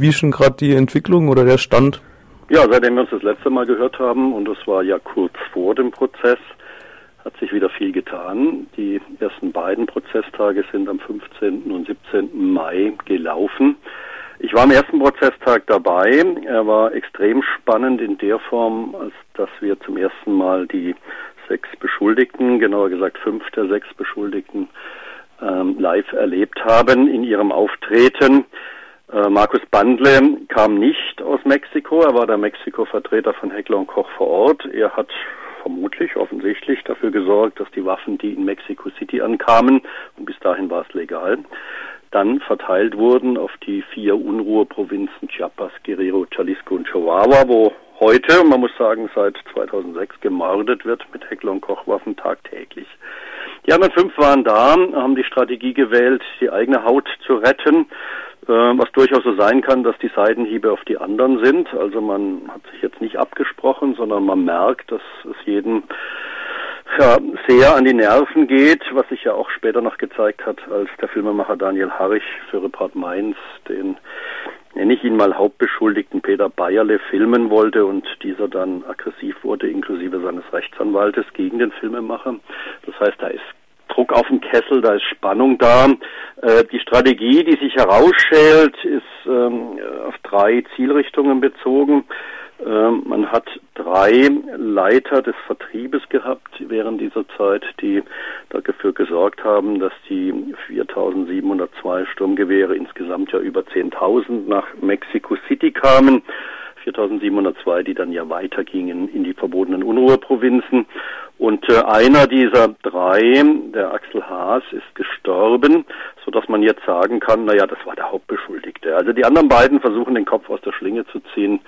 wie schon gerade die Entwicklung oder der Stand? Ja, seitdem wir uns das letzte Mal gehört haben, und das war ja kurz vor dem Prozess, hat sich wieder viel getan. Die ersten beiden Prozesstage sind am 15. und 17. Mai gelaufen. Ich war am ersten Prozesstag dabei. Er war extrem spannend in der Form, als dass wir zum ersten Mal die sechs Beschuldigten, genauer gesagt fünf der sechs Beschuldigten, ähm, live erlebt haben in ihrem Auftreten. Äh, Markus Bandle kam nicht aus Mexiko, er war der Mexiko-Vertreter von Heckler und Koch vor Ort. Er hat vermutlich, offensichtlich dafür gesorgt, dass die Waffen, die in Mexico City ankamen, und bis dahin war es legal, dann verteilt wurden auf die vier Unruheprovinzen Chiapas, Guerrero, Jalisco und Chihuahua, wo heute, man muss sagen, seit 2006 gemordet wird mit Heckler und Kochwaffen tagtäglich. Die anderen fünf waren da, haben die Strategie gewählt, die eigene Haut zu retten, was durchaus so sein kann, dass die Seitenhiebe auf die anderen sind. Also man hat sich jetzt nicht abgesprochen, sondern man merkt, dass es jedem ja, sehr an die Nerven geht, was sich ja auch später noch gezeigt hat, als der Filmemacher Daniel Harrich für Report Mainz den nenne ich ihn mal Hauptbeschuldigten Peter Bayerle filmen wollte und dieser dann aggressiv wurde, inklusive seines Rechtsanwaltes gegen den Filmemacher. Das heißt, da ist Druck auf dem Kessel, da ist Spannung da. Äh, die Strategie, die sich herausschält, ist ähm, auf drei Zielrichtungen bezogen. Ähm, man hat drei Leiter des Vertriebes gehabt während dieser Zeit, die dafür gesorgt haben, dass die 4.702 Sturmgewehre insgesamt ja über 10.000 nach Mexico City kamen. 4702, die dann ja weitergingen in die verbotenen Unruheprovinzen. Und äh, einer dieser drei, der Axel Haas, ist gestorben, so dass man jetzt sagen kann, naja, das war der Hauptbeschuldigte. Also die anderen beiden versuchen den Kopf aus der Schlinge zu ziehen,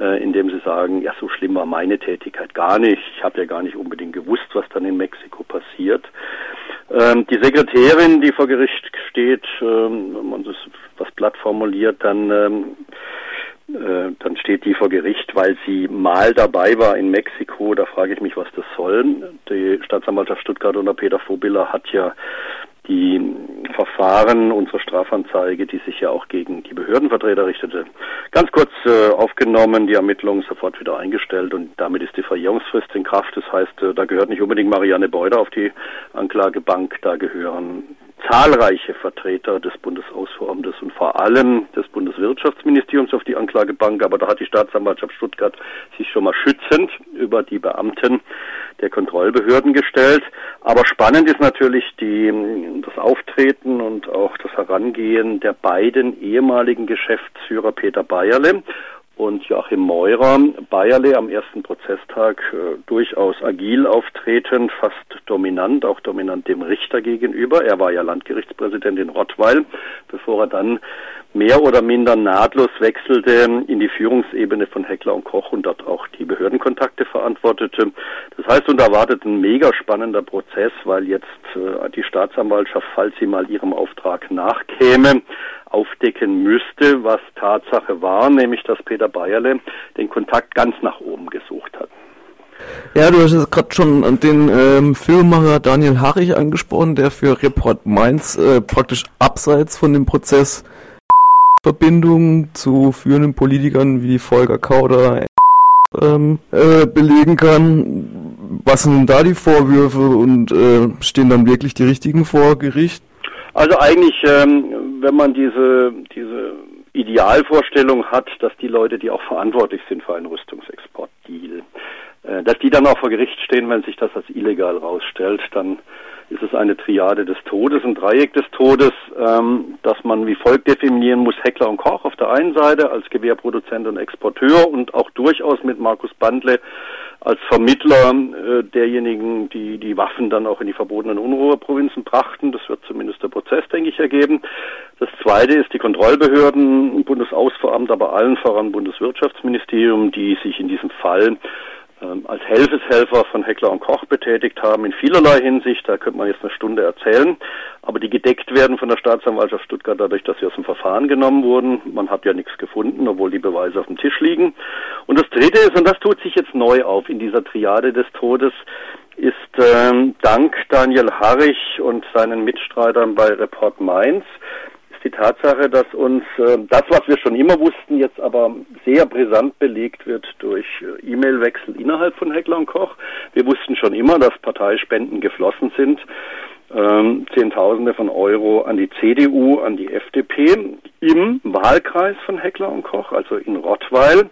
äh, indem sie sagen, ja, so schlimm war meine Tätigkeit gar nicht. Ich habe ja gar nicht unbedingt gewusst, was dann in Mexiko passiert. Ähm, die Sekretärin, die vor Gericht steht, ähm, wenn man das was platt formuliert, dann ähm, äh, dann steht die vor Gericht, weil sie mal dabei war in Mexiko. Da frage ich mich, was das soll. Die Staatsanwaltschaft Stuttgart unter Peter Vobiller hat ja die Verfahren unserer Strafanzeige, die sich ja auch gegen die Behördenvertreter richtete, ganz kurz äh, aufgenommen, die Ermittlungen sofort wieder eingestellt und damit ist die Verjährungsfrist in Kraft. Das heißt, äh, da gehört nicht unbedingt Marianne Beuder auf die Anklagebank, da gehören zahlreiche Vertreter des Bundesausfuhramtes und vor allem des Bundeswirtschaftsministeriums auf die Anklagebank, aber da hat die Staatsanwaltschaft Stuttgart sich schon mal schützend über die Beamten der Kontrollbehörden gestellt. Aber spannend ist natürlich die, das Auftreten und auch das Herangehen der beiden ehemaligen Geschäftsführer Peter Bayerle und Joachim Meurer, Bayerle am ersten Prozesstag äh, durchaus agil auftretend, fast dominant, auch dominant dem Richter gegenüber. Er war ja Landgerichtspräsident in Rottweil, bevor er dann mehr oder minder nahtlos wechselte in die Führungsebene von Heckler und Koch und dort auch die Behördenkontakte verantwortete. Das heißt, uns erwartet ein mega spannender Prozess, weil jetzt äh, die Staatsanwaltschaft, falls sie mal ihrem Auftrag nachkäme, aufdecken müsste, was Tatsache war, nämlich dass Peter Bayerle den Kontakt ganz nach oben gesucht hat. Ja, du hast jetzt gerade schon den ähm, Filmemacher Daniel Harrich angesprochen, der für Report Mainz äh, praktisch abseits von dem Prozess Verbindungen zu führenden Politikern wie Volker Kauder ähm, äh, belegen kann. Was sind denn da die Vorwürfe und äh, stehen dann wirklich die richtigen vor Gericht? Also eigentlich, ähm, wenn man diese, diese Idealvorstellung hat, dass die Leute, die auch verantwortlich sind für einen Rüstungsexportdeal, äh, dass die dann auch vor Gericht stehen, wenn sich das als illegal rausstellt, dann ist es eine Triade des Todes, ein Dreieck des Todes, ähm, dass man wie folgt definieren muss, Heckler und Koch auf der einen Seite als Gewehrproduzent und Exporteur und auch durchaus mit Markus Bandle als Vermittler äh, derjenigen, die die Waffen dann auch in die verbotenen Unruheprovinzen brachten. Das wird zumindest der Prozess, denke ich, ergeben. Das zweite ist die Kontrollbehörden, Bundesausfuhramt, aber allen voran Bundeswirtschaftsministerium, die sich in diesem Fall als Helfeshelfer von Heckler und Koch betätigt haben in vielerlei Hinsicht. Da könnte man jetzt eine Stunde erzählen. Aber die gedeckt werden von der Staatsanwaltschaft Stuttgart dadurch, dass sie aus dem Verfahren genommen wurden. Man hat ja nichts gefunden, obwohl die Beweise auf dem Tisch liegen. Und das Dritte ist, und das tut sich jetzt neu auf in dieser Triade des Todes, ist ähm, dank Daniel Harrich und seinen Mitstreitern bei Report Mainz die Tatsache, dass uns äh, das, was wir schon immer wussten, jetzt aber sehr brisant belegt wird durch äh, E-Mail-Wechsel innerhalb von Heckler und Koch. Wir wussten schon immer, dass Parteispenden geflossen sind ähm, Zehntausende von Euro an die CDU, an die FDP im Wahlkreis von Heckler und Koch, also in Rottweil.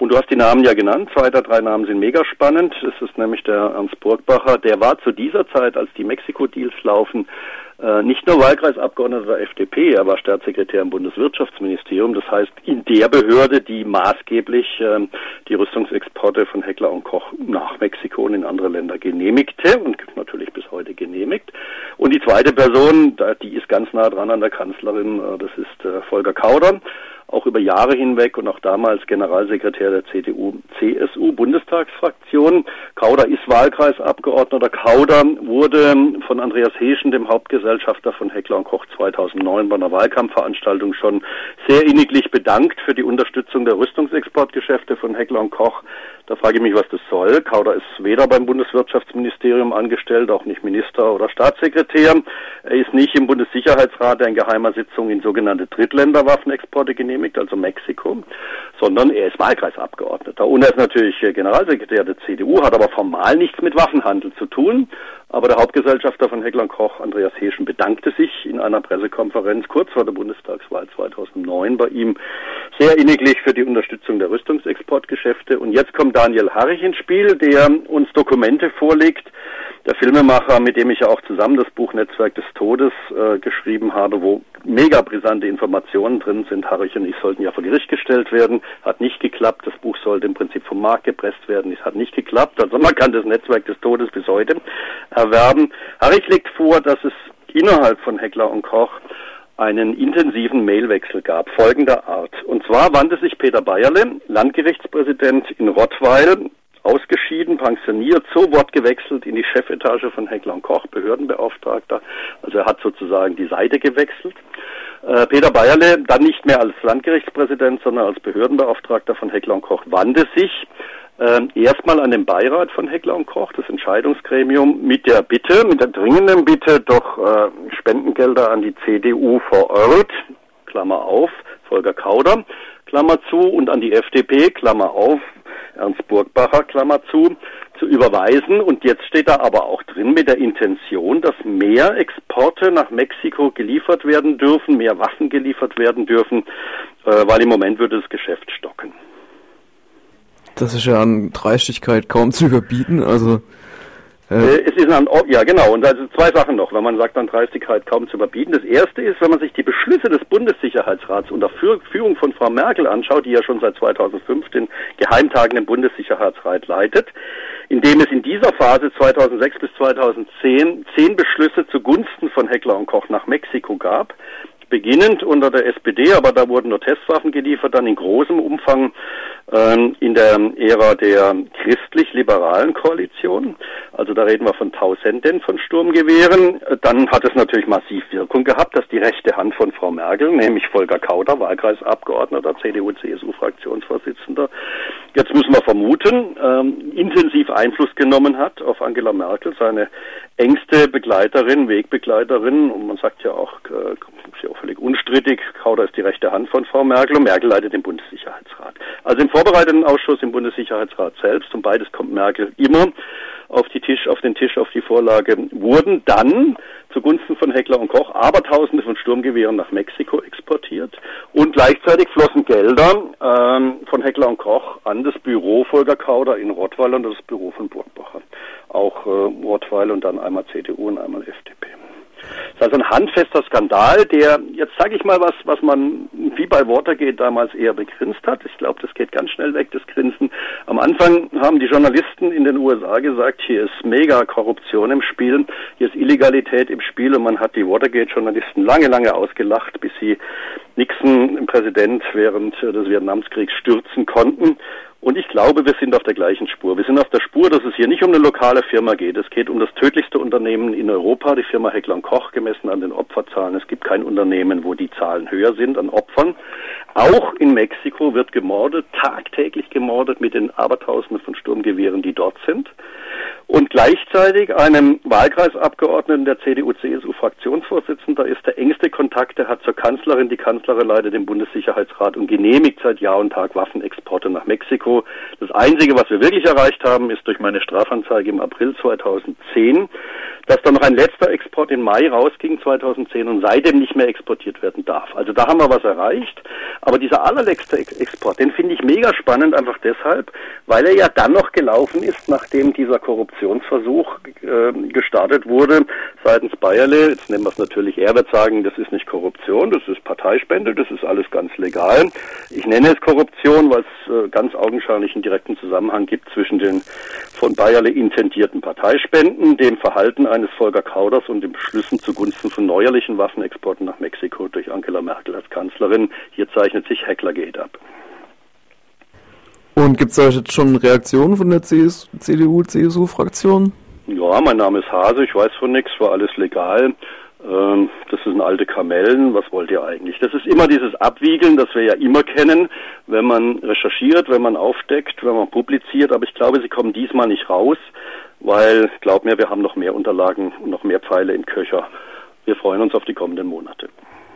Und du hast die Namen ja genannt. Zwei der drei Namen sind mega spannend. Das ist nämlich der Ernst Burgbacher. Der war zu dieser Zeit, als die Mexiko-Deals laufen, äh, nicht nur Wahlkreisabgeordneter der FDP, er war Staatssekretär im Bundeswirtschaftsministerium. Das heißt, in der Behörde, die maßgeblich äh, die Rüstungsexporte von Heckler und Koch nach Mexiko und in andere Länder genehmigte und natürlich bis heute genehmigt. Und die zweite Person, die ist ganz nah dran an der Kanzlerin, äh, das ist äh, Volker Kauder auch über Jahre hinweg und auch damals Generalsekretär der CDU-CSU-Bundestagsfraktion. Kauder ist Wahlkreisabgeordneter. Kauder wurde von Andreas Heschen, dem Hauptgesellschafter von Heckler und Koch 2009 bei einer Wahlkampfveranstaltung schon sehr inniglich bedankt für die Unterstützung der Rüstungsexportgeschäfte von Heckler und Koch. Da frage ich mich, was das soll. Kauder ist weder beim Bundeswirtschaftsministerium angestellt, auch nicht Minister oder Staatssekretär. Er ist nicht im Bundessicherheitsrat, der in geheimer Sitzung in sogenannte Drittländerwaffenexporte genehmigt, also Mexiko, sondern er ist Wahlkreisabgeordneter. Und er ist natürlich Generalsekretär der CDU, hat aber formal nichts mit Waffenhandel zu tun. Aber der Hauptgesellschafter von Heckler Koch, Andreas Heschen, bedankte sich in einer Pressekonferenz kurz vor der Bundestagswahl 2009 bei ihm sehr inniglich für die Unterstützung der Rüstungsexportgeschäfte. Und jetzt kommt Daniel Harrich ins Spiel, der uns Dokumente vorlegt, der Filmemacher, mit dem ich ja auch zusammen das Buch Netzwerk des Todes äh, geschrieben habe, wo mega brisante Informationen drin sind. Harrich und ich sollten ja vor Gericht gestellt werden. Hat nicht geklappt. Das Buch sollte im Prinzip vom Markt gepresst werden. Es hat nicht geklappt. Also man kann das Netzwerk des Todes bis heute erwerben. Harrich legt vor, dass es innerhalb von Heckler und Koch einen intensiven Mailwechsel gab, folgender Art. Und zwar wandte sich Peter Bayerle, Landgerichtspräsident in Rottweil, ausgeschieden, pensioniert, so Wort gewechselt in die Chefetage von Heckler und Koch, Behördenbeauftragter. Also er hat sozusagen die Seite gewechselt. Äh, Peter Bayerle, dann nicht mehr als Landgerichtspräsident, sondern als Behördenbeauftragter von Heckler und Koch, wandte sich äh, erstmal an den Beirat von Heckler und Koch, das Entscheidungsgremium, mit der Bitte, mit der dringenden Bitte, doch äh, Spendengelder an die CDU vor Ort, Klammer auf, Volker Kauder, Klammer zu, und an die FDP, Klammer auf, Ernst Burgbacher, Klammer zu, zu überweisen. Und jetzt steht da aber auch drin mit der Intention, dass mehr Exporte nach Mexiko geliefert werden dürfen, mehr Waffen geliefert werden dürfen, äh, weil im Moment würde das Geschäft stocken. Das ist ja an Dreistigkeit kaum zu überbieten, also äh, es ist ein, ja genau, und also zwei Sachen noch, wenn man sagt, an Dreistigkeit kaum zu überbieten. Das erste ist, wenn man sich die Beschlüsse des Bundessicherheitsrats unter Führung von Frau Merkel anschaut, die ja schon seit 2005 den geheimtagenden Bundessicherheitsrat leitet, indem es in dieser Phase 2006 bis 2010 zehn Beschlüsse zugunsten von Heckler und Koch nach Mexiko gab, beginnend unter der SPD, aber da wurden nur Testwaffen geliefert, dann in großem Umfang ähm, in der Ära der christlich-liberalen Koalition. Also da reden wir von Tausenden von Sturmgewehren. Dann hat es natürlich massiv Wirkung gehabt, dass die rechte Hand von Frau Merkel, nämlich Volker Kauder, Wahlkreisabgeordneter, CDU-CSU-Fraktionsvorsitzender, jetzt müssen wir vermuten, ähm, intensiv Einfluss genommen hat auf Angela Merkel, seine engste Begleiterin, Wegbegleiterin. Und man sagt ja auch, äh, ist ja auch völlig unstrittig, Kauder ist die rechte Hand von Frau Merkel und Merkel leitet den Bundessicherheitsrat. Also im vorbereitenden Ausschuss im Bundessicherheitsrat selbst, und beides kommt Merkel immer auf die Tisch, auf den Tisch, auf die Vorlage, wurden dann zugunsten von Heckler und Koch Abertausende von Sturmgewehren nach Mexiko exportiert und gleichzeitig flossen Gelder ähm, von Heckler und Koch an das Büro Volker Kauder in Rottweil und das Büro von Burgbacher. Auch äh, Rottweil und dann einmal CDU und einmal FDP. Das ist ein handfester Skandal, der, jetzt sage ich mal was, was man wie bei Watergate damals eher begrinst hat. Ich glaube, das geht ganz schnell weg, das Grinsen. Am Anfang haben die Journalisten in den USA gesagt, hier ist mega Korruption im Spiel, hier ist Illegalität im Spiel und man hat die Watergate-Journalisten lange, lange ausgelacht, bis sie Nixon, Präsident, während des Vietnamskriegs stürzen konnten. Und ich glaube, wir sind auf der gleichen Spur. Wir sind auf der Spur, dass es hier nicht um eine lokale Firma geht. Es geht um das tödlichste Unternehmen in Europa, die Firma Heckler Koch, gemessen an den Opferzahlen. Es gibt kein Unternehmen, wo die Zahlen höher sind an Opfern. Auch in Mexiko wird gemordet, tagtäglich gemordet mit den Abertausenden von Sturmgewehren, die dort sind. Und gleichzeitig einem Wahlkreisabgeordneten der CDU-CSU-Fraktionsvorsitzender ist der engste Kontakt, der hat zur Kanzlerin. Die Kanzlerin leitet den Bundessicherheitsrat und genehmigt seit Jahr und Tag Waffenexporte nach Mexiko. Das Einzige, was wir wirklich erreicht haben, ist durch meine Strafanzeige im April 2010, dass da noch ein letzter Export im Mai rausging 2010 und seitdem nicht mehr exportiert werden darf. Also da haben wir was erreicht. Aber dieser allerletzte Export, den finde ich mega spannend, einfach deshalb, weil er ja dann noch gelaufen ist, nachdem dieser Korruptionsversuch äh, gestartet wurde seitens Bayerle. Jetzt nennen wir es natürlich, er wird sagen, das ist nicht Korruption, das ist Parteispende, das ist alles ganz legal. Ich nenne es Korruption, weil es äh, ganz augenscheinlich einen direkten Zusammenhang gibt zwischen den von Bayerle intendierten Parteispenden, dem Verhalten eines Volker Kauders und den Beschlüssen zugunsten von neuerlichen Waffenexporten nach Mexiko durch Angela Merkel als Kanzlerin. Hier zeichnet sich Hecklergate ab. Und gibt es da jetzt schon Reaktionen von der CDU-CSU-Fraktion? Ja, mein Name ist Hase, ich weiß von nichts, war alles legal. Ähm, das sind alte Kamellen, was wollt ihr eigentlich? Das ist immer dieses Abwiegeln, das wir ja immer kennen, wenn man recherchiert, wenn man aufdeckt, wenn man publiziert, aber ich glaube, sie kommen diesmal nicht raus, weil, glaub mir, wir haben noch mehr Unterlagen, noch mehr Pfeile im Köcher. Wir freuen uns auf die kommenden Monate.